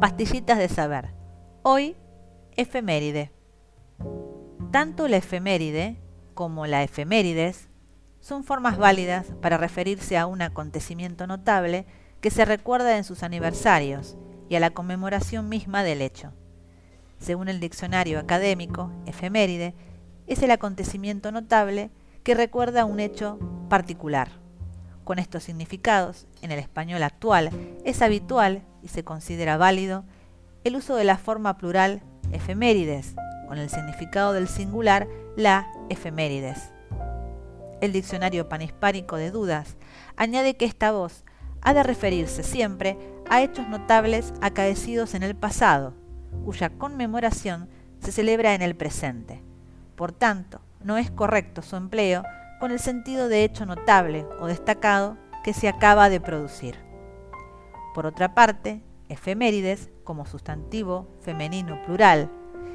Pastillitas de saber. Hoy, efeméride. Tanto la efeméride como la efemérides son formas válidas para referirse a un acontecimiento notable que se recuerda en sus aniversarios y a la conmemoración misma del hecho. Según el diccionario académico, efeméride es el acontecimiento notable que recuerda un hecho particular. Con estos significados, en el español actual es habitual se considera válido el uso de la forma plural efemérides, con el significado del singular la efemérides. El diccionario panhispánico de dudas añade que esta voz ha de referirse siempre a hechos notables acaecidos en el pasado, cuya conmemoración se celebra en el presente. Por tanto, no es correcto su empleo con el sentido de hecho notable o destacado que se acaba de producir. Por otra parte, efemérides, como sustantivo femenino plural,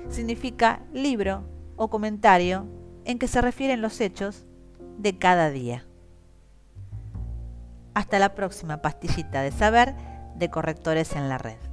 significa libro o comentario en que se refieren los hechos de cada día. Hasta la próxima pastillita de saber de correctores en la red.